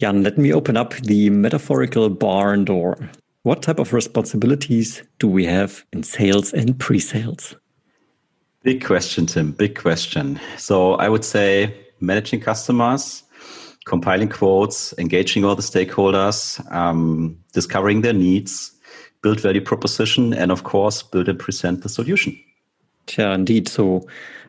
Jan, let me open up the metaphorical barn door. What type of responsibilities do we have in sales and pre sales? Big question, Tim. Big question. So I would say managing customers, compiling quotes, engaging all the stakeholders, um, discovering their needs, build value proposition, and of course, build and present the solution. Yeah, indeed. So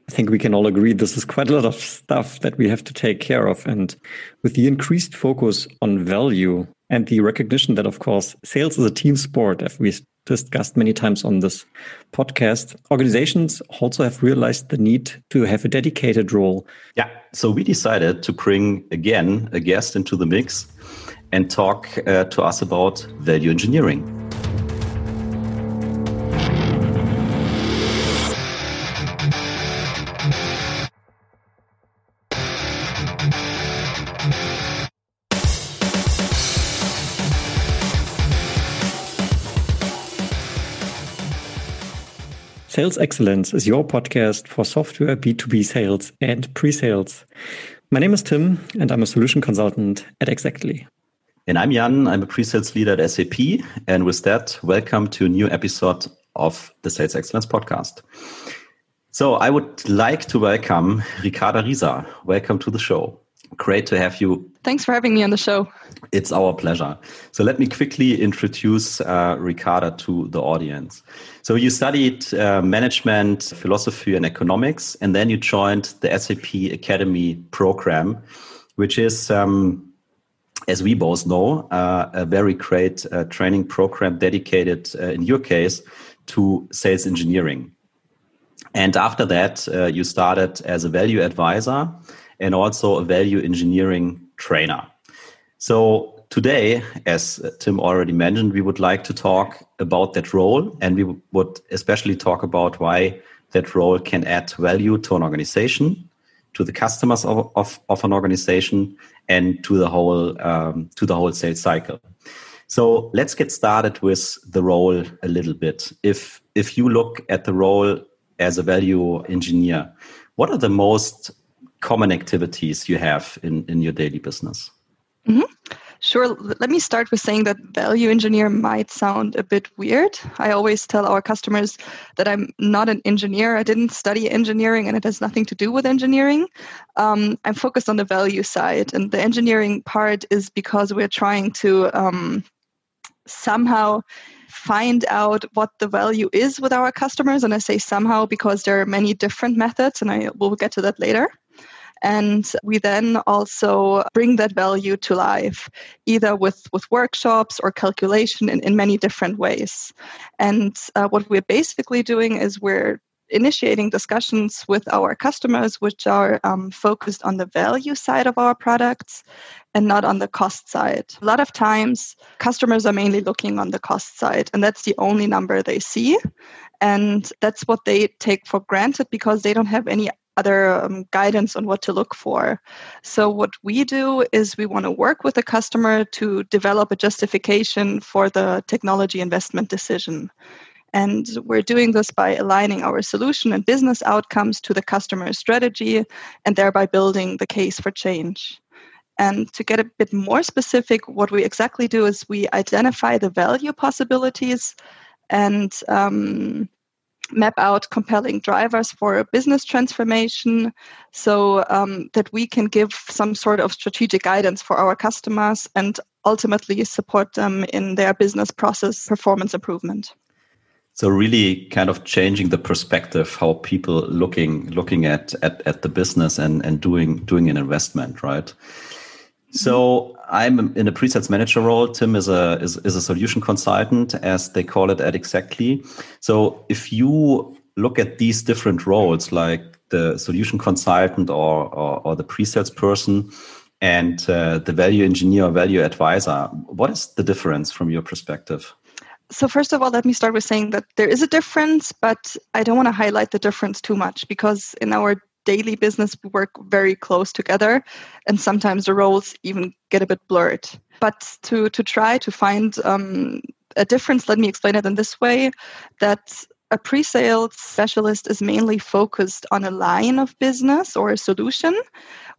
I think we can all agree this is quite a lot of stuff that we have to take care of. And with the increased focus on value and the recognition that, of course, sales is a team sport, as we discussed many times on this podcast, organizations also have realized the need to have a dedicated role. Yeah. So we decided to bring again a guest into the mix and talk uh, to us about value engineering. Sales Excellence is your podcast for software B2B sales and pre sales. My name is Tim, and I'm a solution consultant at Xactly. And I'm Jan, I'm a pre sales leader at SAP. And with that, welcome to a new episode of the Sales Excellence podcast. So I would like to welcome Ricarda Rieser. Welcome to the show. Great to have you. Thanks for having me on the show. It's our pleasure. So let me quickly introduce uh, Ricarda to the audience. So you studied uh, management, philosophy, and economics, and then you joined the SAP Academy program, which is, um, as we both know, uh, a very great uh, training program dedicated, uh, in your case, to sales engineering. And after that, uh, you started as a value advisor and also a value engineering trainer. So today, as Tim already mentioned, we would like to talk about that role and we would especially talk about why that role can add value to an organization, to the customers of, of, of an organization, and to the whole um, to the whole sales cycle. So let's get started with the role a little bit. If if you look at the role as a value engineer, what are the most common activities you have in, in your daily business? Mm-hmm. Sure. Let me start with saying that value engineer might sound a bit weird. I always tell our customers that I'm not an engineer. I didn't study engineering and it has nothing to do with engineering. Um, I'm focused on the value side. And the engineering part is because we're trying to um, somehow find out what the value is with our customers. And I say somehow because there are many different methods, and I will get to that later. And we then also bring that value to life, either with, with workshops or calculation in, in many different ways. And uh, what we're basically doing is we're initiating discussions with our customers, which are um, focused on the value side of our products and not on the cost side. A lot of times, customers are mainly looking on the cost side, and that's the only number they see. And that's what they take for granted because they don't have any other um, guidance on what to look for. So, what we do is we want to work with the customer to develop a justification for the technology investment decision. And we're doing this by aligning our solution and business outcomes to the customer strategy and thereby building the case for change. And to get a bit more specific, what we exactly do is we identify the value possibilities and um, map out compelling drivers for a business transformation so um, that we can give some sort of strategic guidance for our customers and ultimately support them in their business process performance improvement so really kind of changing the perspective how people looking looking at at, at the business and and doing doing an investment right so I'm in a pre-sales manager role. Tim is a is, is a solution consultant, as they call it at Xactly. So if you look at these different roles, like the solution consultant or or, or the pre-sales person, and uh, the value engineer value advisor, what is the difference from your perspective? So first of all, let me start with saying that there is a difference, but I don't want to highlight the difference too much because in our daily business we work very close together and sometimes the roles even get a bit blurred but to to try to find um, a difference let me explain it in this way that a pre sales specialist is mainly focused on a line of business or a solution,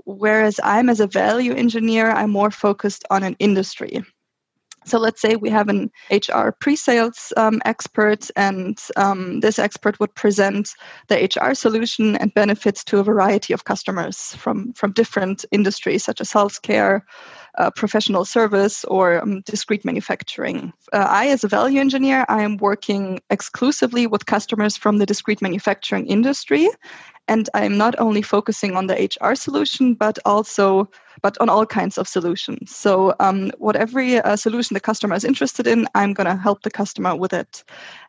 whereas I'm, as a value engineer, I'm more focused on an industry. So let's say we have an HR pre-sales um, expert, and um, this expert would present the HR solution and benefits to a variety of customers from from different industries such as healthcare, uh, professional service, or um, discrete manufacturing. Uh, I, as a value engineer, I am working exclusively with customers from the discrete manufacturing industry, and i'm not only focusing on the hr solution but also but on all kinds of solutions so um, whatever uh, solution the customer is interested in i'm going to help the customer with it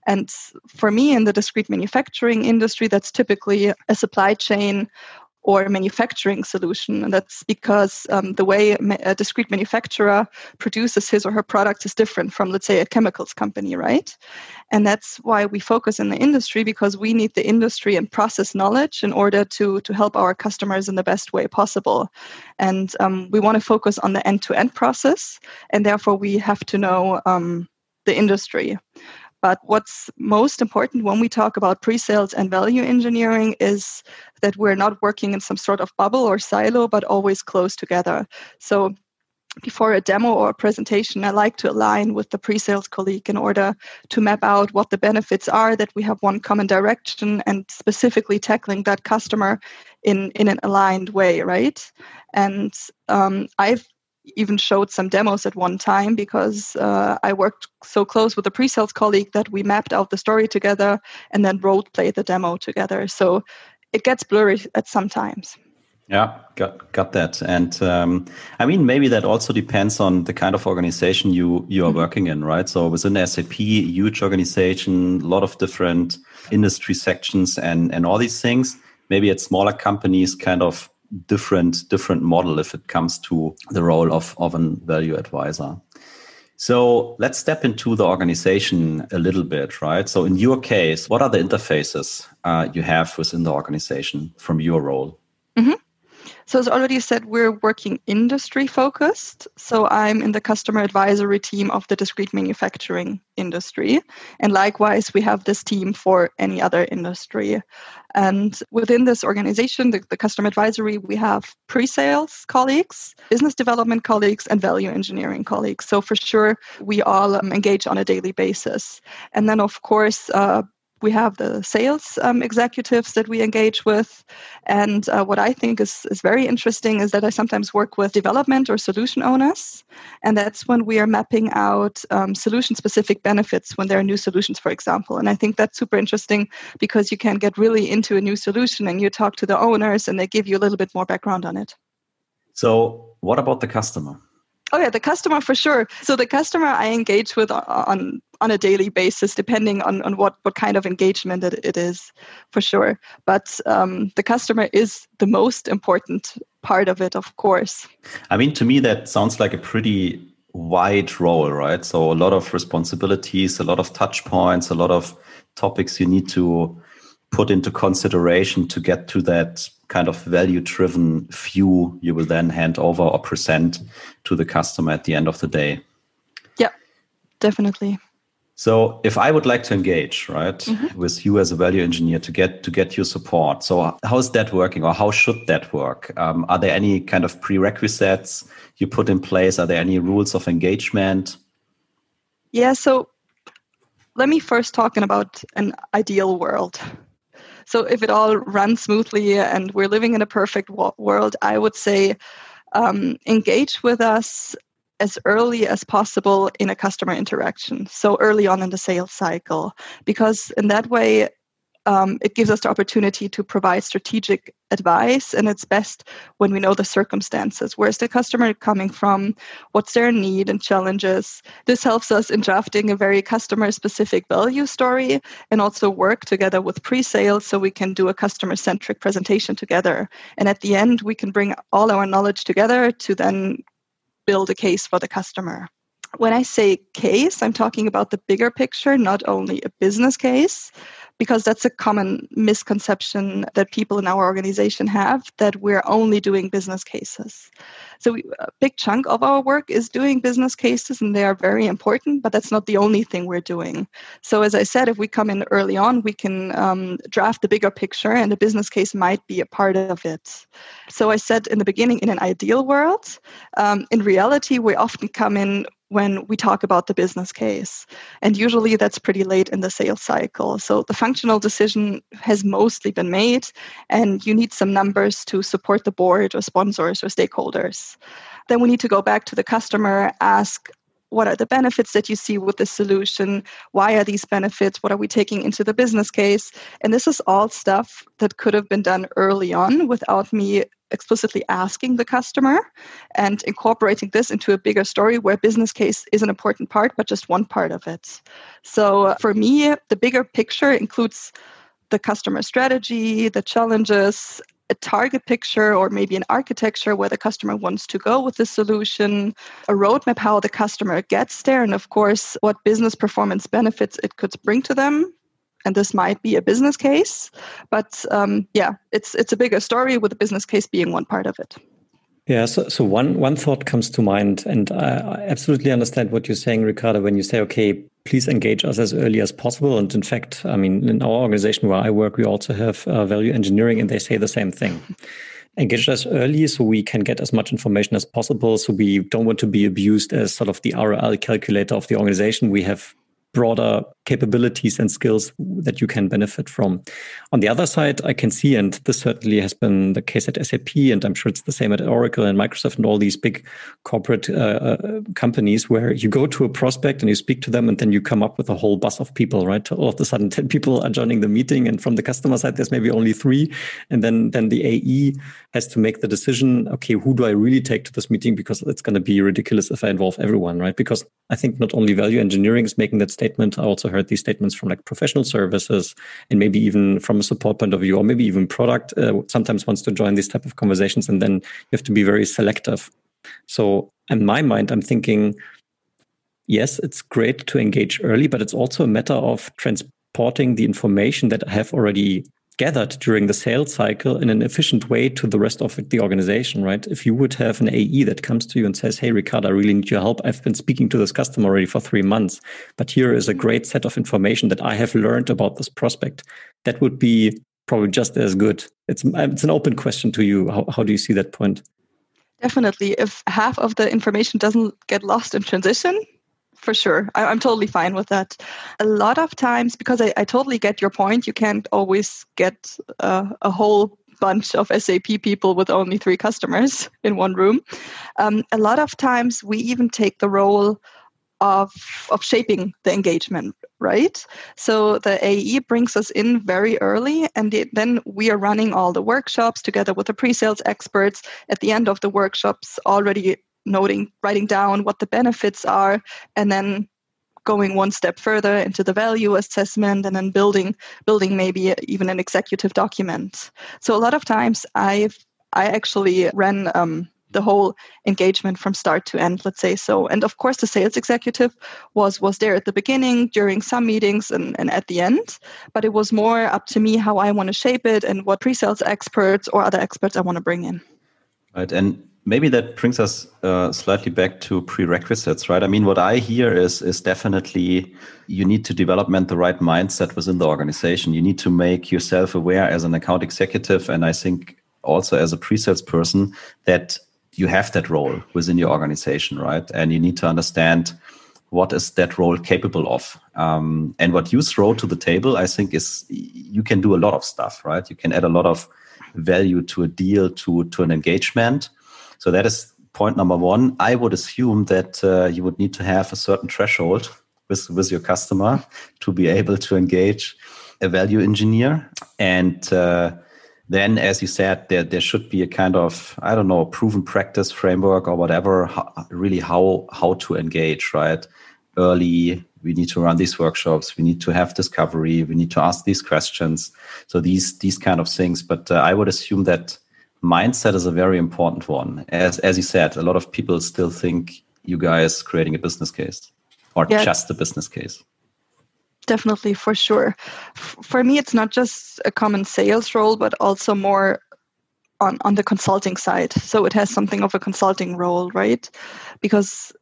and for me in the discrete manufacturing industry that's typically a supply chain or manufacturing solution. And that's because um, the way a discrete manufacturer produces his or her products is different from, let's say, a chemicals company, right? And that's why we focus in the industry because we need the industry and process knowledge in order to, to help our customers in the best way possible. And um, we want to focus on the end to end process. And therefore, we have to know um, the industry. But what's most important when we talk about pre sales and value engineering is that we're not working in some sort of bubble or silo, but always close together. So before a demo or a presentation, I like to align with the pre sales colleague in order to map out what the benefits are, that we have one common direction and specifically tackling that customer in, in an aligned way, right? And um, I've even showed some demos at one time because uh, I worked so close with a pre-sales colleague that we mapped out the story together and then role played the demo together. So it gets blurry at some times. Yeah, got got that. And um, I mean, maybe that also depends on the kind of organization you you are mm-hmm. working in, right? So within SAP, huge organization, a lot of different industry sections, and and all these things. Maybe at smaller companies, kind of different different model if it comes to the role of, of a value advisor. So let's step into the organization a little bit, right? So in your case, what are the interfaces uh, you have within the organization from your role? Mm-hmm. So, as already said, we're working industry focused. So, I'm in the customer advisory team of the discrete manufacturing industry. And likewise, we have this team for any other industry. And within this organization, the, the customer advisory, we have pre sales colleagues, business development colleagues, and value engineering colleagues. So, for sure, we all um, engage on a daily basis. And then, of course, uh, we have the sales um, executives that we engage with. And uh, what I think is, is very interesting is that I sometimes work with development or solution owners. And that's when we are mapping out um, solution specific benefits when there are new solutions, for example. And I think that's super interesting because you can get really into a new solution and you talk to the owners and they give you a little bit more background on it. So, what about the customer? Oh yeah, the customer for sure. So the customer I engage with on on a daily basis, depending on, on what, what kind of engagement it, it is, for sure. But um, the customer is the most important part of it, of course. I mean, to me, that sounds like a pretty wide role, right? So a lot of responsibilities, a lot of touch points, a lot of topics you need to put into consideration to get to that kind of value driven view you will then hand over or present to the customer at the end of the day. Yeah, definitely. So if I would like to engage, right, mm-hmm. with you as a value engineer to get to get your support, so how is that working, or how should that work? Um, are there any kind of prerequisites you put in place? Are there any rules of engagement? Yeah. So let me first talking about an ideal world. So if it all runs smoothly and we're living in a perfect world, I would say um, engage with us as early as possible in a customer interaction. So early on in the sales cycle, because in that way, um, it gives us the opportunity to provide strategic advice and it's best when we know the circumstances. Where's the customer coming from? What's their need and challenges? This helps us in drafting a very customer specific value story and also work together with pre-sales so we can do a customer centric presentation together. And at the end we can bring all our knowledge together to then build a case for the customer when I say case, I'm talking about the bigger picture, not only a business case, because that's a common misconception that people in our organization have that we're only doing business cases. So we, a big chunk of our work is doing business cases and they are very important, but that's not the only thing we're doing. So as I said, if we come in early on, we can um, draft the bigger picture and the business case might be a part of it. So I said in the beginning, in an ideal world, um, in reality, we often come in when we talk about the business case. And usually that's pretty late in the sales cycle. So the functional decision has mostly been made, and you need some numbers to support the board or sponsors or stakeholders. Then we need to go back to the customer, ask, what are the benefits that you see with the solution? Why are these benefits? What are we taking into the business case? And this is all stuff that could have been done early on without me explicitly asking the customer and incorporating this into a bigger story where business case is an important part, but just one part of it. So for me, the bigger picture includes the customer strategy, the challenges, a target picture or maybe an architecture where the customer wants to go with the solution, a roadmap how the customer gets there, and of course, what business performance benefits it could bring to them. And this might be a business case but um, yeah it's it's a bigger story with the business case being one part of it. Yeah so, so one one thought comes to mind and I absolutely understand what you're saying ricardo when you say okay please engage us as early as possible. And in fact i mean in our organization where i work we also have uh, value engineering and they say the same thing. Engage us early so we can get as much information as possible so we don't want to be abused as sort of the roi calculator of the organization. We have broader capabilities and skills that you can benefit from. On the other side, I can see, and this certainly has been the case at SAP, and I'm sure it's the same at Oracle and Microsoft and all these big corporate uh, uh, companies where you go to a prospect and you speak to them, and then you come up with a whole bus of people, right? All of a sudden, 10 people are joining the meeting, and from the customer side, there's maybe only three. And then, then the AE has to make the decision okay, who do I really take to this meeting? Because it's going to be ridiculous if I involve everyone, right? Because I think not only value engineering is making that statement, I also heard these statements from like professional services and maybe even from a support point of view or maybe even product uh, sometimes wants to join these type of conversations and then you have to be very selective. So in my mind i'm thinking yes it's great to engage early but it's also a matter of transporting the information that i have already gathered during the sales cycle in an efficient way to the rest of the organization, right? If you would have an AE that comes to you and says, Hey, Ricardo, I really need your help. I've been speaking to this customer already for three months, but here is a great set of information that I have learned about this prospect. That would be probably just as good. It's, it's an open question to you. How, how do you see that point? Definitely. If half of the information doesn't get lost in transition, for sure. I, am totally fine with that. A lot of times, because I, I totally get your point, you can't always get uh, a whole bunch of SAP people with only three customers in one room. Um, a lot of times, we even take the role of of shaping the engagement right so the ae brings us in very early and it, then we are running all the workshops together with the pre-sales experts at the end of the workshops already noting, writing down what the benefits are, and then going one step further into the value assessment and then building building maybe even an executive document. So a lot of times i've i actually ran um, the whole engagement from start to end let's say. So and of course the sales executive was was there at the beginning during some meetings and, and at the end. But it was more up to me how i want to shape it and what pre-sales experts or other experts i want to bring in. Right and maybe that brings us uh, slightly back to prerequisites, right? I mean, what I hear is is definitely you need to development the right mindset within the organization. You need to make yourself aware as an account executive, and I think also as a pre-sales person that you have that role within your organization, right? And you need to understand what is that role capable of. Um, and what you throw to the table, I think, is you can do a lot of stuff, right? You can add a lot of value to a deal, to to an engagement so that is point number one. I would assume that uh, you would need to have a certain threshold with, with your customer to be able to engage a value engineer. And uh, then, as you said, there, there should be a kind of, I don't know, proven practice framework or whatever, how, really how, how to engage, right? Early, we need to run these workshops, we need to have discovery, we need to ask these questions. So these, these kind of things. But uh, I would assume that mindset is a very important one. As as you said, a lot of people still think you guys creating a business case or yeah. just a business case. Definitely, for sure. For me, it's not just a common sales role, but also more on, on the consulting side. So it has something of a consulting role, right? Because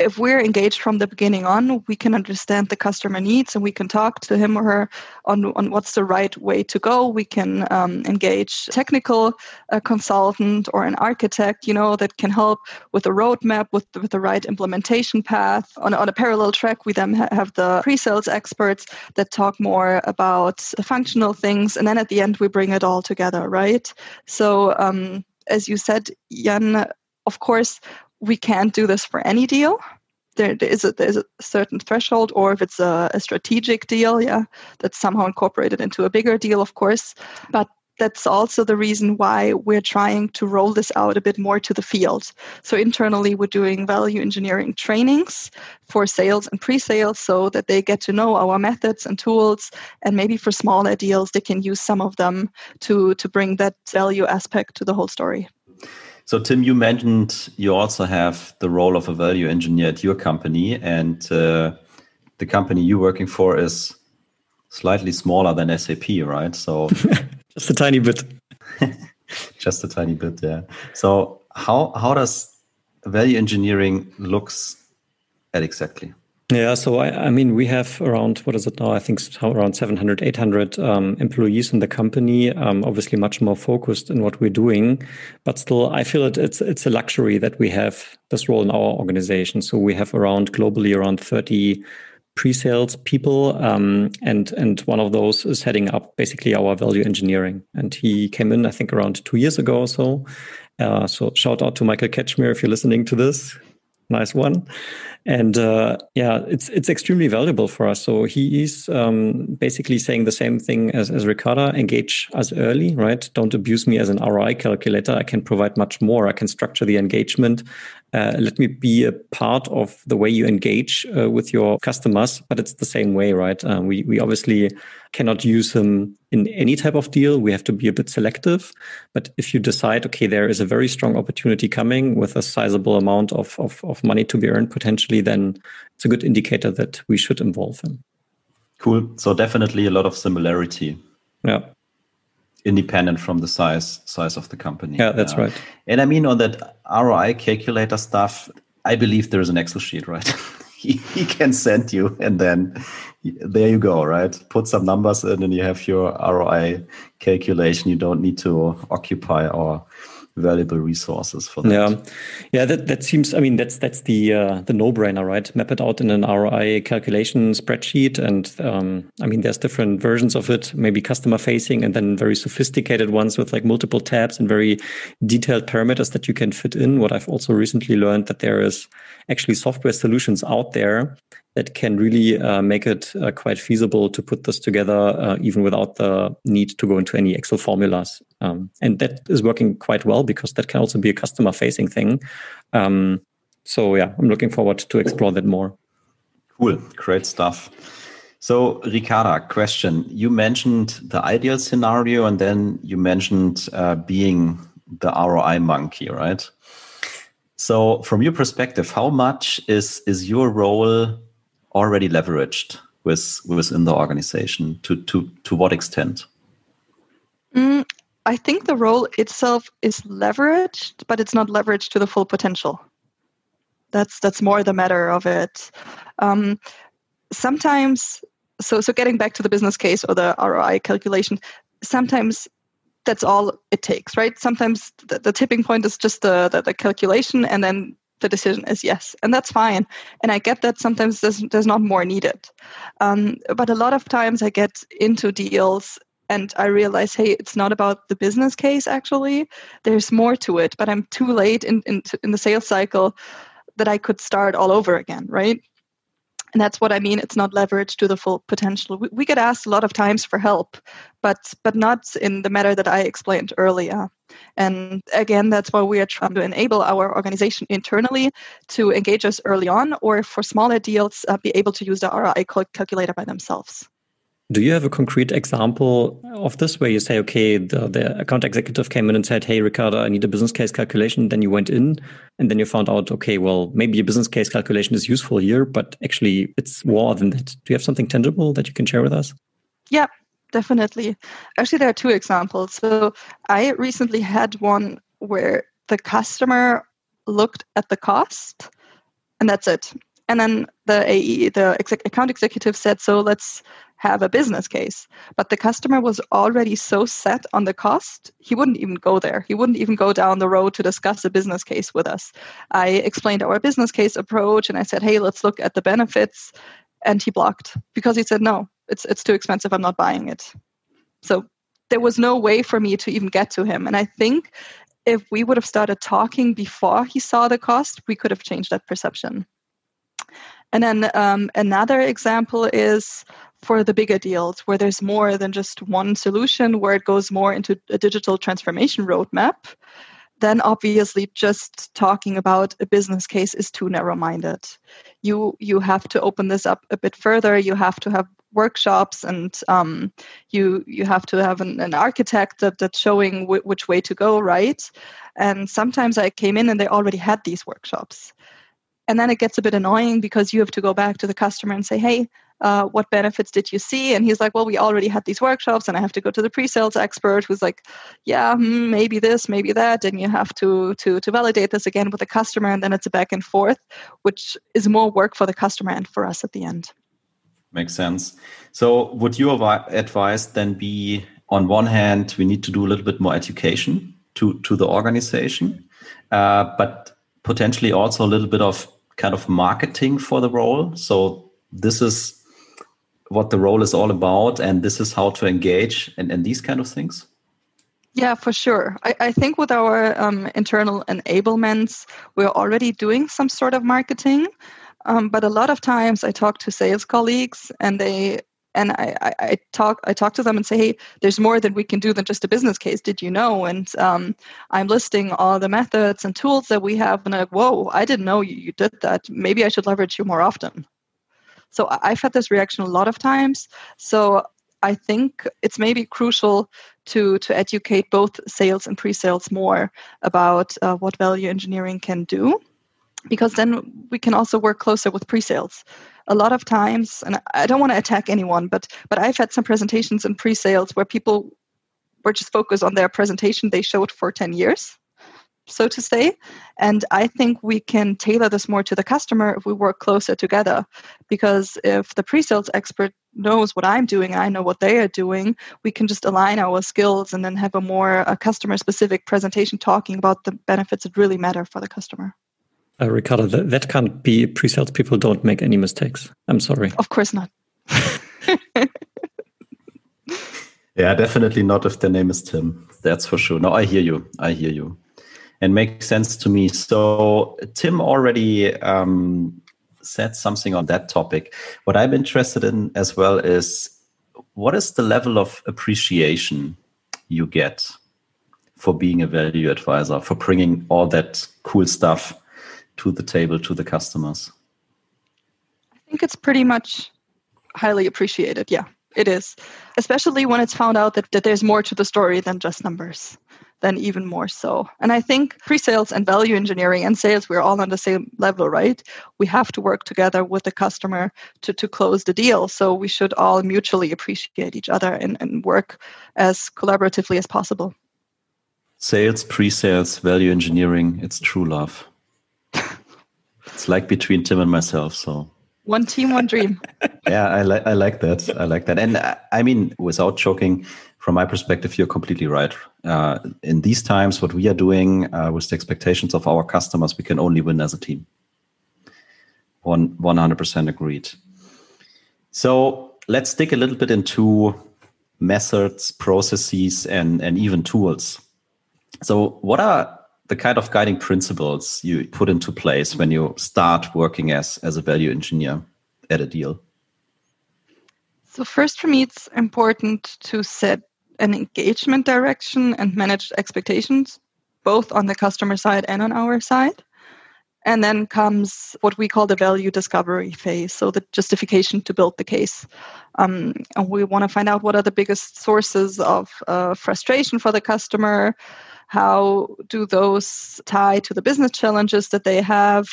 if we're engaged from the beginning on, we can understand the customer needs and we can talk to him or her on, on what's the right way to go. We can um, engage technical uh, consultant or an architect, you know, that can help with a roadmap, with, with the right implementation path. On, on a parallel track, we then ha- have the pre-sales experts that talk more about the functional things. And then at the end, we bring it all together, right? So, um, as you said, Jan, of course, we can't do this for any deal. There, there is a there's a certain threshold, or if it's a, a strategic deal, yeah, that's somehow incorporated into a bigger deal, of course. But that's also the reason why we're trying to roll this out a bit more to the field. So internally, we're doing value engineering trainings for sales and pre-sales so that they get to know our methods and tools. And maybe for smaller deals, they can use some of them to, to bring that value aspect to the whole story. So, Tim, you mentioned you also have the role of a value engineer at your company, and uh, the company you're working for is slightly smaller than SAP, right? So, just a tiny bit. just a tiny bit, yeah. So, how how does value engineering looks at Xactly? Yeah, so I, I, mean, we have around, what is it now? I think around 700, 800 um, employees in the company, um, obviously much more focused in what we're doing. But still, I feel it, it's, it's a luxury that we have this role in our organization. So we have around globally around 30 pre-sales people. Um, and, and one of those is heading up basically our value engineering. And he came in, I think, around two years ago or so. Uh, so shout out to Michael Ketchmere if you're listening to this nice one. And uh, yeah it's it's extremely valuable for us. So he is um, basically saying the same thing as, as ricarda engage us early right? Don't abuse me as an roi calculator. I can provide much more. I can structure the engagement uh, let me be a part of the way you engage uh, with your customers but it's the same way right uh, we we obviously cannot use them in any type of deal. We have to be a bit selective. But if you decide, okay, there is a very strong opportunity coming with a sizable amount of, of, of money to be earned potentially, then it's a good indicator that we should involve them. Cool. So definitely a lot of similarity. Yeah. Independent from the size size of the company. Yeah, that's right. And I mean on that ROI calculator stuff, I believe there is an Excel sheet, right? he, he can send you and then there you go right put some numbers in and you have your roi calculation you don't need to occupy our valuable resources for that. Yeah. Yeah that, that seems i mean that's that's the uh, the no-brainer right? Map it out in an roi calculation spreadsheet and um, i mean there's different versions of it maybe customer facing and then very sophisticated ones with like multiple tabs and very detailed parameters that you can fit in. What i've also recently learned that there is actually software solutions out there that can really uh, make it uh, quite feasible to put this together, uh, even without the need to go into any Excel formulas. Um, and that is working quite well because that can also be a customer facing thing. Um, so, yeah, I'm looking forward to explore that more. Cool, great stuff. So, Ricarda, question. You mentioned the ideal scenario and then you mentioned uh, being the ROI monkey, right? So, from your perspective, how much is is your role already leveraged with within the organization? To to to what extent? Mm, I think the role itself is leveraged, but it's not leveraged to the full potential. That's that's more the matter of it. Um, sometimes, so so getting back to the business case or the ROI calculation, sometimes that's all it takes, right? Sometimes the, the tipping point is just the, the, the calculation, and then the decision is yes, and that's fine. And I get that sometimes there's there's not more needed, um, but a lot of times I get into deals and I realize, hey, it's not about the business case. Actually, there's more to it, but I'm too late in in, in the sales cycle that I could start all over again, right? And that's what i mean it's not leveraged to the full potential. We, we, get asked a lot of times for help but but not in the matter that i explained earlier. And again that's why we are trying to enable our organization internally to engage us early on or for smaller deals uh, be able to use the roi calculator by themselves Do you have a concrete example of this where you say, okay, the, the account executive came in and said, hey, Ricardo, I need a business case calculation. Then you went in and then you found out, okay, well, maybe a business case calculation is useful here, but actually it's more than that. Do you have something tangible that you can share with us? Yeah, definitely. Actually, there are two examples. So I recently had one where the customer looked at the cost and that's it. And then the AE, the account executive said, so let's have a business case. But the customer was already so set on the cost, he wouldn't even go there. He wouldn't even go down the road to discuss a business case with us. I explained our business case approach and I said, hey, let's look at the benefits. And he blocked because he said, no, it's, it's too expensive. I'm not buying it. So there was no way for me to even get to him. And I think if we would have started talking before he saw the cost, we could have changed that perception. And then um, another example is for the bigger deals where there's more than just one solution, where it goes more into a digital transformation roadmap. Then obviously just talking about a business case is too narrow-minded. You you have to open this up a bit further. You have to have workshops and um, you you have to have an, an architect that, that's showing w- which way to go right and sometimes i came in and they already had these workshops and then it gets a bit annoying because you have to go back to the customer and say, hey, uh, what benefits did you see? And he's like, well, we already had these workshops, and I have to go to the pre-sales expert who's like, yeah, hmm, maybe this, maybe that, and you have to to to validate this again with the customer, and then it's a back and forth, which is more work for the customer and for us at the end. Makes sense. So, would your advice then be, on one hand, we need to do a little bit more education to to the organization, uh, but potentially also a little bit of kind of marketing for the role. So this is what the role is all about, and this is how to engage and, and these kind of things. Yeah, for sure. I, I think with our um, internal enablements, we're already doing some sort of marketing. Um, but a lot of times I talk to sales colleagues and they and I, I, I, talk I talk to them and say, hey, there's more that we can do than just a business case. Did you know? And um, I'm listing all the methods and tools that we have, and I'm like, whoa, I didn't know you, you did that. Maybe I should leverage you more often. So I've had this reaction a lot of times. So I think it's maybe crucial to to educate both sales and pre-sales more about uh, what value engineering can do because then we can also work closer with pre-sales. A lot of times and i don't want to attack anyone but but i've had some presentations in pre-sales where people were just focused on their presentation they showed for 10 years so to say and i think we can tailor this more to the customer if we work closer together because if the pre-sales expert knows what i'm doing i know what they are doing we can just align our skills and then have a more customer specific presentation talking about the benefits that really matter for the customer uh, Ricardo, that, that can't be pre-sales people don't make any mistakes. I'm sorry. Of course not. yeah, definitely not if the name is Tim. That's for sure. No, I hear you. I hear you. And makes sense to me. So Tim already um, said something on that topic. What I'm interested in as well is what is the level of appreciation you get for being a value advisor, for bringing all that cool stuff to the table to the customers? I think it's pretty much highly appreciated. Yeah, it is. Especially when it's found out that, that there's more to the story than just numbers, then even more so. And I think pre sales and value engineering and sales, we're all on the same level, right? We have to work together with the customer to, to close the deal. So we should all mutually appreciate each other and, and work as collaboratively as possible. Sales, pre sales, value engineering, it's true love. It's like between Tim and myself. So one team, one dream. yeah, I like I like that. I like that. And uh, I mean, without choking, from my perspective, you're completely right. Uh, in these times, what we are doing uh, with the expectations of our customers, we can only win as a team. One one hundred percent agreed. So let's dig a little bit into methods, processes, and and even tools. So, what are the kind of guiding principles you put into place when you start working as as a value engineer at a deal? So first for me it's important to set an engagement direction and manage expectations both on the customer side and on our side. And then comes what we call the value discovery phase, so the justification to build the case. Um, and we want to find out what are the biggest sources of uh, frustration for the customer. How do those tie to the business challenges that they have?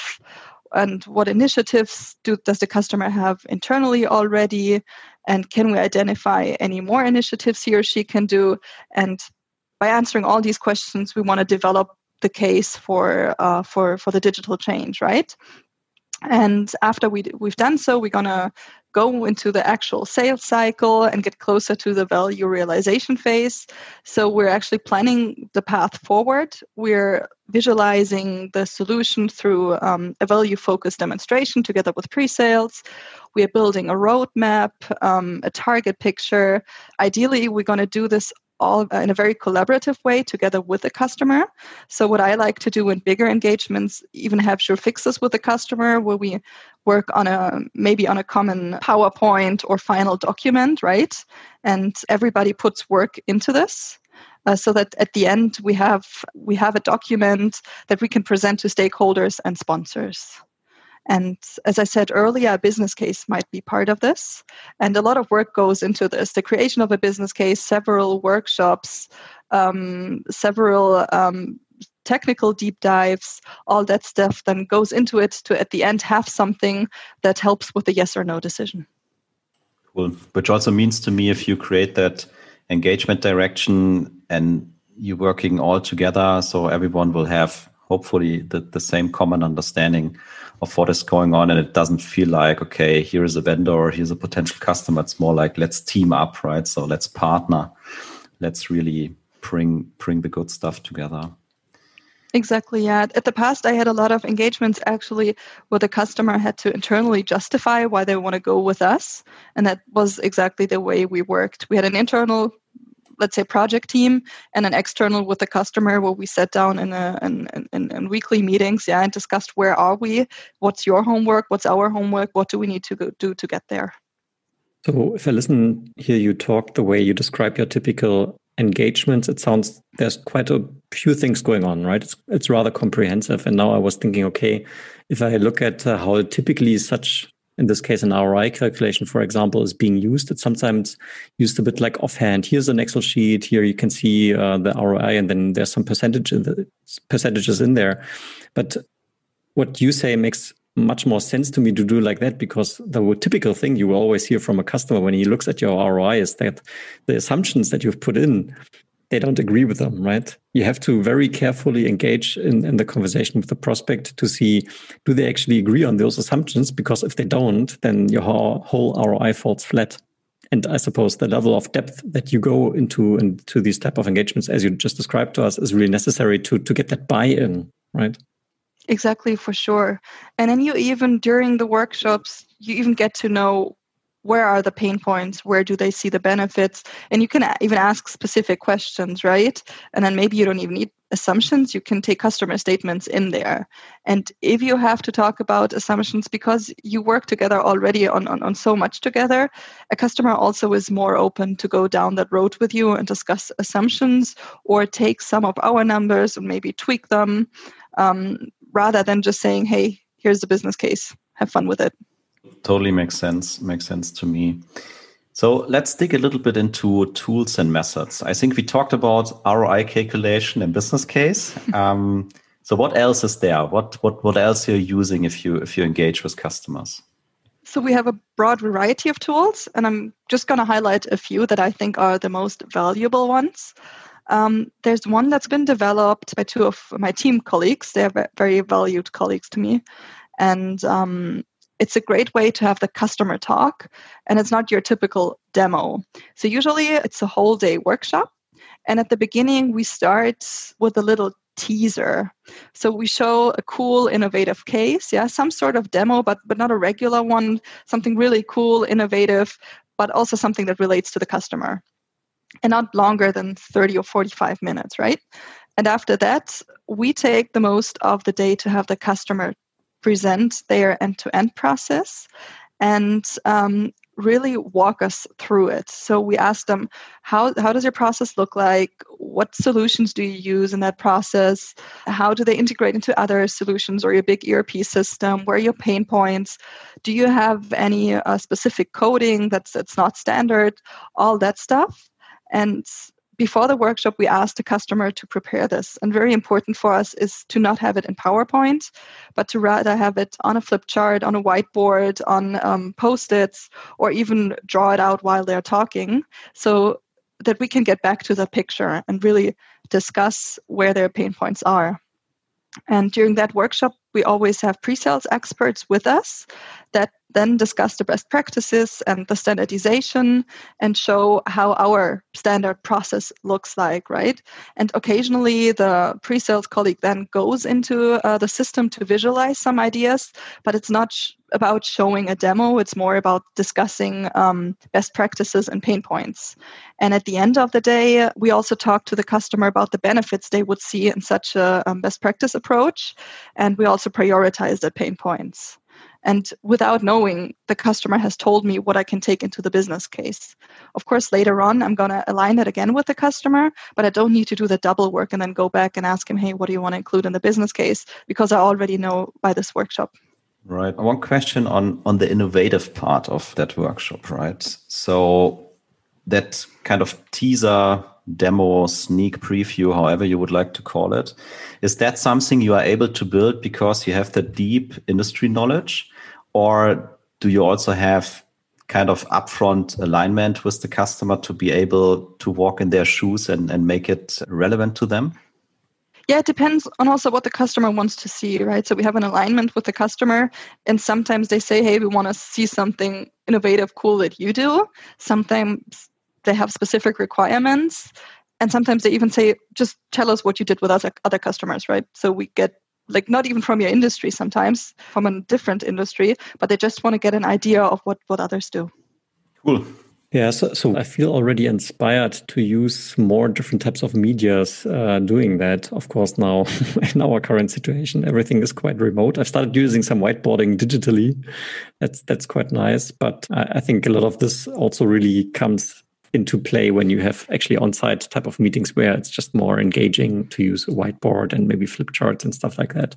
And what initiatives do, does the customer have internally already? And can we identify any more initiatives he or she can do? And by answering all these questions, we want to develop the case for uh, for for the digital change, right? And after we we've done so, we're gonna go into the actual sales cycle and get closer to the value realization phase. So we're actually planning the path forward. We're visualizing the solution through um, a value focused demonstration together with pre sales. We are building a roadmap, um, a target picture. Ideally, we're going to do this all in a very collaborative way together with the customer. So what I like to do in bigger engagements, even have sure fixes with the customer where we work on a maybe on a common PowerPoint or final document, right? And everybody puts work into this. Uh, so that at the end we have we have a document that we can present to stakeholders and sponsors. And as I said earlier, a business case might be part of this. And a lot of work goes into this the creation of a business case, several workshops, um, several um, technical deep dives, all that stuff then goes into it to at the end have something that helps with the yes or no decision. Cool. Which also means to me if you create that engagement direction and you're working all together, so everyone will have hopefully the, the same common understanding of what is going on and it doesn't feel like okay here is a vendor here's a potential customer it's more like let's team up right so let's partner let's really bring bring the good stuff together Exactly, yeah. At the past, I had a lot of engagements actually where the customer had to internally justify why they want to go with us. And that was exactly the way we worked. We had an internal let's say project team and an external with the customer where we sat down in a in, in, in, weekly meetings yeah and discussed where are we what's your homework what's our homework what do we need to go, do to get there so if i listen here you talk the way you describe your typical engagements it sounds there's quite a few things going on right it's, it's rather comprehensive and now i was thinking okay if i look at uh, how typically such in this case, an ROI calculation, for example, is being used. It's sometimes used a bit like offhand. Here's an Excel sheet. Here you can see uh, the ROI, and then there's some percentage in the, percentages in there. But what you say makes much more sense to me to do like that because the typical thing you will always hear from a customer when he looks at your ROI is that the assumptions that you've put in they don't agree with them, right? You have to very carefully engage in, in the conversation with the prospect to see do they actually agree on those assumptions? Because if they don't, then your whole, whole ROI falls flat. And I suppose the level of depth that you go into into these type of engagements, as you just described to us, is really necessary to to get that buy-in, right? Exactly, for sure. And then you even during the workshops, you even get to know where are the pain points where do they see the benefits and you can even ask specific questions right? And then maybe you don't even need assumptions you can take customer statements in there. And if you have to talk about assumptions because you work together already on, on, on so much together a customer also is more open to go down that road with you and discuss assumptions or take some of our numbers and maybe tweak them. Um, rather than just saying hey here's the business case have fun with it Totally makes sense. Makes sense to me. So let's dig a little bit into tools and methods. I think we talked about ROI calculation and business case. Um, so what else is there? What what what else are you're using if you if you engage with customers? So we have a broad variety of tools, and I'm just going to highlight a few that I think are the most valuable ones. Um, there's one that's been developed by two of my team colleagues. They're very valued colleagues to me, and um, it's a great way to have the customer talk and it's not your typical demo. So usually it's a whole day workshop. And at the beginning, we start with a little teaser. So we show a cool, innovative case, yeah, some sort of demo, but but not a regular one, something really cool, innovative, but also something that relates to the customer. And not longer than 30 or 45 minutes, right? And after that, we take the most of the day to have the customer present their end to end process and um, really walk us through it. So we ask them, how, how does your process look like? what solutions do you use in that process? How do they integrate into other solutions or your big ERP system? Where are your pain points? Do you have any uh, specific coding that's that's not standard? All that stuff. And before the workshop, we asked the customer to prepare this. And very important for us is to not have it in PowerPoint, but to rather have it on a flip chart, on a whiteboard, on um, post its, or even draw it out while they're talking so that we can get back to the picture and really discuss where their pain points are. And during that workshop, we always have pre sales experts with us that then discuss the best practices and the standardization and show how our standard process looks like, right? And occasionally the pre sales colleague then goes into uh, the system to visualize some ideas, but it's not sh- about showing a demo, it's more about discussing um, best practices and pain points. And at the end of the day, we also talk to the customer about the benefits they would see in such a um, best practice approach. And we also prioritize the pain points. And without knowing, the customer has told me what I can take into the business case. Of course, later on, I'm going to align that again with the customer, but I don't need to do the double work and then go back and ask him, hey, what do you want to include in the business case? Because I already know by this workshop. Right. One question on on the innovative part of that workshop, right? So that kind of teaser demo, sneak preview, however you would like to call it, is that something you are able to build because you have the deep industry knowledge, or do you also have kind of upfront alignment with the customer to be able to walk in their shoes and, and make it relevant to them? Yeah, it depends on also what the customer wants to see, right? So we have an alignment with the customer, and sometimes they say, hey, we want to see something innovative, cool that you do. Sometimes they have specific requirements. And sometimes they even say, just tell us what you did with other, other customers, right? So we get like not even from your industry sometimes, from a different industry, but they just want to get an idea of what, what others do. Cool. Yeah, so, so I feel already inspired to use more different types of medias uh, doing that. Of course, now in our current situation, everything is quite remote. I've started using some whiteboarding digitally. That's that's quite nice, but I, I think a lot of this also really comes into play when you have actually on-site type of meetings where it's just more engaging to use a whiteboard and maybe flip charts and stuff like that.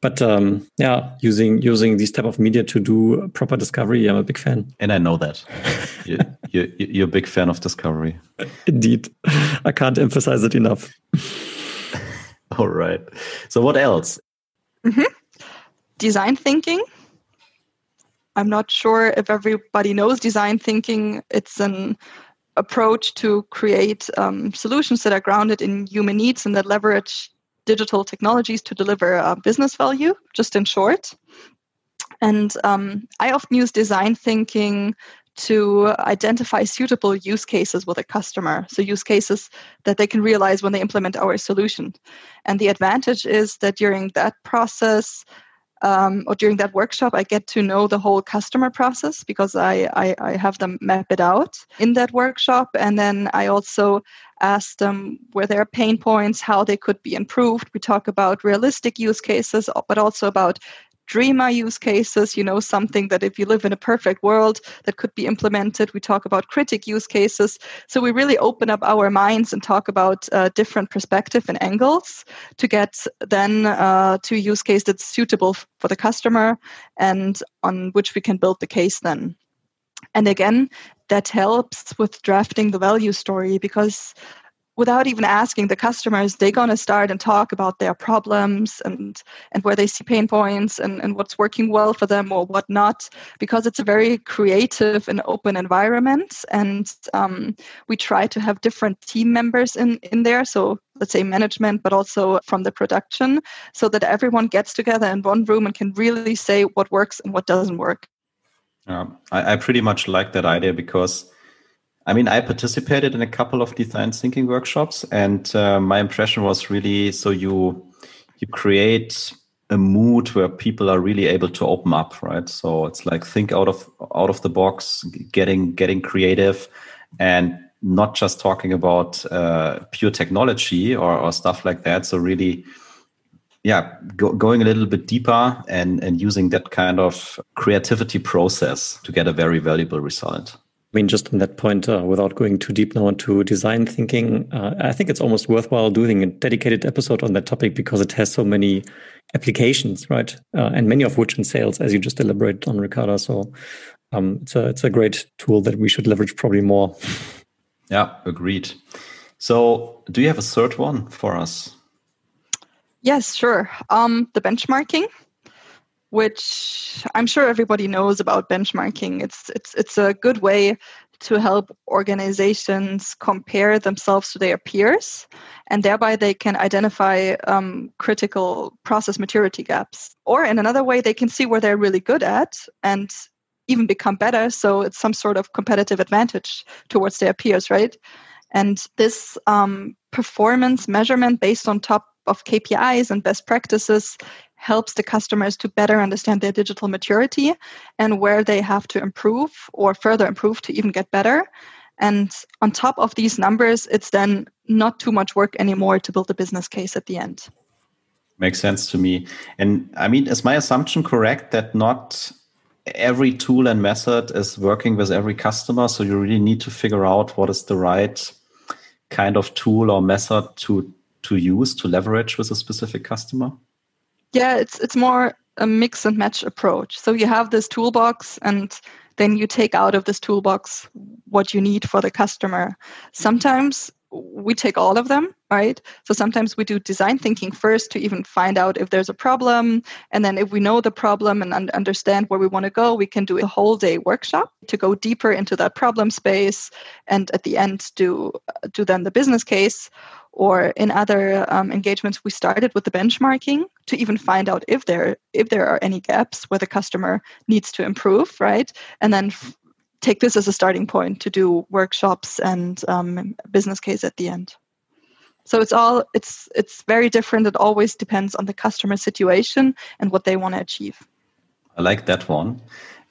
But um, yeah, using using these type of media to do proper discovery, I'm a big fan. And I know that you, you, you're a big fan of discovery. Indeed, I can't emphasize it enough. All right. So what else? Mm-hmm. Design thinking. I'm not sure if everybody knows design thinking. It's an approach to create um, solutions that are grounded in human needs and that leverage digital technologies to deliver uh, business value, just in short. And um, I often use design thinking to identify suitable use cases with a customer. So, use cases that they can realize when they implement our solution. And the advantage is that during that process, um, or during that workshop, I get to know the whole customer process because I, I, I, have them map it out in that workshop. And then I also ask them where there are pain points, how they could be improved. We talk about realistic use cases, but also about dreamer use cases, you know, something that if you live in a perfect world that could be implemented. We talk about critic use cases. So we really open up our minds and talk about uh, different perspective and angles to get then uh, to a use case that's suitable for the customer and on which we can build the case then. And again, that helps with drafting the value story because without even asking the customers they're going to start and talk about their problems and and where they see pain points and, and what's working well for them or what not because it's a very creative and open environment. And um, we try to have different team members in in there. So let's say management but also from the production so that everyone gets together in one room and can really say what works and what doesn't work. Um, I, I pretty much like that idea because I mean, I participated in a couple of design thinking workshops, and uh, my impression was really so you you create a mood where people are really able to open up, right? So it's like think out of out of the box, getting getting creative, and not just talking about uh, pure technology or, or stuff like that. So really, yeah, go, going a little bit deeper and and using that kind of creativity process to get a very valuable result. I mean, just on that point, uh, without going too deep now into design thinking, uh, I think it's almost worthwhile doing a dedicated episode on that topic because it has so many applications, right? Uh, and many of which in sales, as you just elaborated on, Ricarda. So um, it's a it's a great tool that we should leverage probably more. Yeah, agreed. So, do you have a third one for us? Yes, sure. Um, the benchmarking which I'm sure everybody knows about benchmarking. It's it's it's a good way to help organizations compare themselves to their peers, and thereby they can identify um, critical process maturity gaps. Or in another way, they can see where they're really good at and even become better. So it's some sort of competitive advantage towards their peers, right? And this um, performance measurement based on top of KPIs and best practices helps the customers to better understand their digital maturity and where they have to improve or further improve to even get better. And on top of these numbers, it's then not too much work anymore to build a business case at the end. Makes sense to me. And I mean, is my assumption correct that not every tool and method is working with every customer? So you really need to figure out what is the right kind of tool or method to to use to leverage with a specific customer? Yeah, it's it's more a mix and match approach. So you have this toolbox and then you take out of this toolbox what you need for the customer. Sometimes we take all of them, right? So sometimes we do design thinking first to even find out if there's a problem. And then if we know the problem and un- understand where we want to go, we can do a whole day workshop to go deeper into that problem space. And at the end, do, do then the business case or in other um, engagements we started with the benchmarking to even find out if there if there are any gaps where the customer needs to improve right? And then f- take this as a starting point to do workshops and um, business case at the end. So it's all it's it's very different. It always depends on the customer situation and what they want to achieve. I like that one.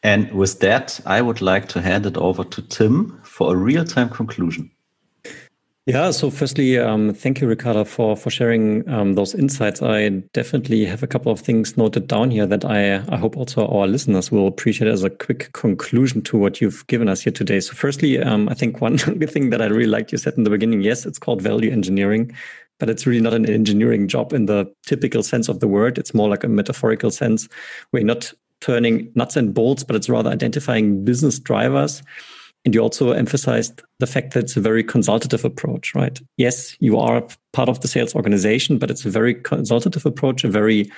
And with that i would like to hand it over to tim for a real-time conclusion yeah. So, firstly, um, thank you, Ricarda, for for sharing um, those insights. I definitely have a couple of things noted down here that I I hope also our listeners will appreciate as a quick conclusion to what you've given us here today. So, firstly, um, I think one thing that I really liked you said in the beginning. Yes, it's called value engineering, but it's really not an engineering job in the typical sense of the word. It's more like a metaphorical sense. We're not turning nuts and bolts, but it's rather identifying business drivers and you also emphasized the fact that it's a very consultative approach, right? Yes, you are part of the sales organization, but it's a very consultative approach, a very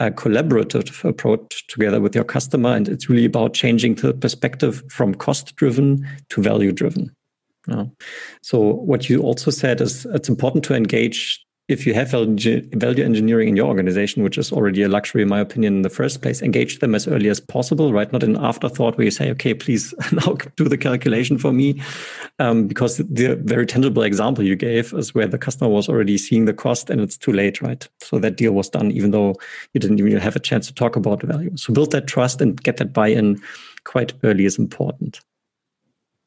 uh, collaborative approach together with your customer. And it's really about changing the perspective from cost driven to value driven. Yeah. So, what you also said is it's important to engage if you have value engineering in your organization, which is already a luxury, in my opinion, in the first place, engage them as early as possible, right? Not an afterthought where you say, okay, please now do the calculation for me. Um, because the very tangible example you gave is where the customer was already seeing the cost and it's too late, right? So that deal was done, even though you didn't even have a chance to talk about value. So build that trust and get that buy in quite early is important.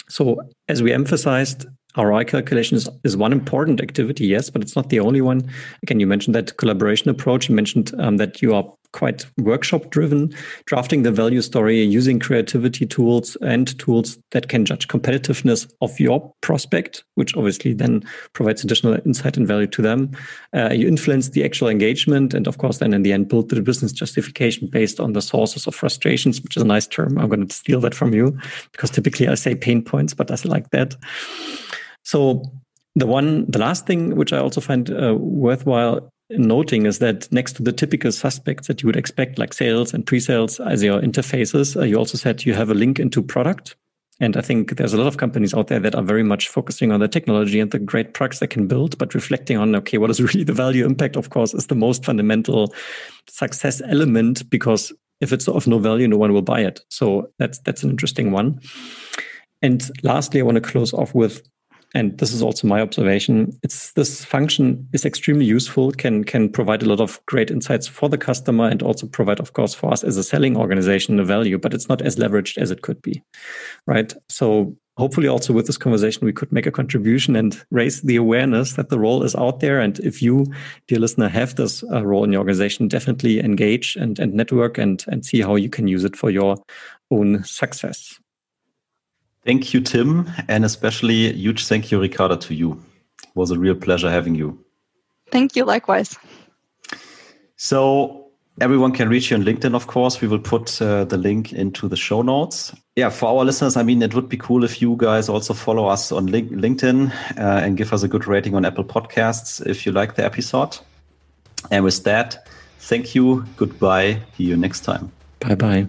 So, as we emphasized, ROI calculation is, is one important activity, yes, but it's not the only one. Again, you mentioned that collaboration approach. You mentioned um, that you are quite workshop driven, drafting the value story, using creativity tools and tools that can judge competitiveness of your prospect, which obviously then provides additional insight and value to them. Uh, you influence the actual engagement, and of course, then in the end, build the business justification based on the sources of frustrations, which is a nice term. I'm going to steal that from you because typically I say pain points, but I like that. So the one, the last thing which I also find uh, worthwhile noting is that next to the typical suspects that you would expect, like sales and pre-sales as your interfaces, uh, you also said you have a link into product. And I think there's a lot of companies out there that are very much focusing on the technology and the great products they can build, but reflecting on, okay, what is really the value impact, of course, is the most fundamental success element because if it's of no value, no one will buy it. So that's that's an interesting one. And lastly, I want to close off with and this is also my observation it's this function is extremely useful can can provide a lot of great insights for the customer and also provide of course for us as a selling organization a value but it's not as leveraged as it could be right? So hopefully also with this conversation we could make a contribution and raise the awareness that the role is out there. And if you dear listener have this uh, role in your organization definitely engage and, and network and and see how you can use it for your own success Thank you, Tim, and especially huge thank you, Ricarda, to you. It was a real pleasure having you. Thank you, likewise. So everyone can reach you on LinkedIn, of course. We will put uh, the link into the show notes. Yeah, for our listeners, I mean, it would be cool if you guys also follow us on link- LinkedIn uh, and give us a good rating on Apple Podcasts if you like the episode. And with that, thank you. Goodbye. See you next time. Bye bye.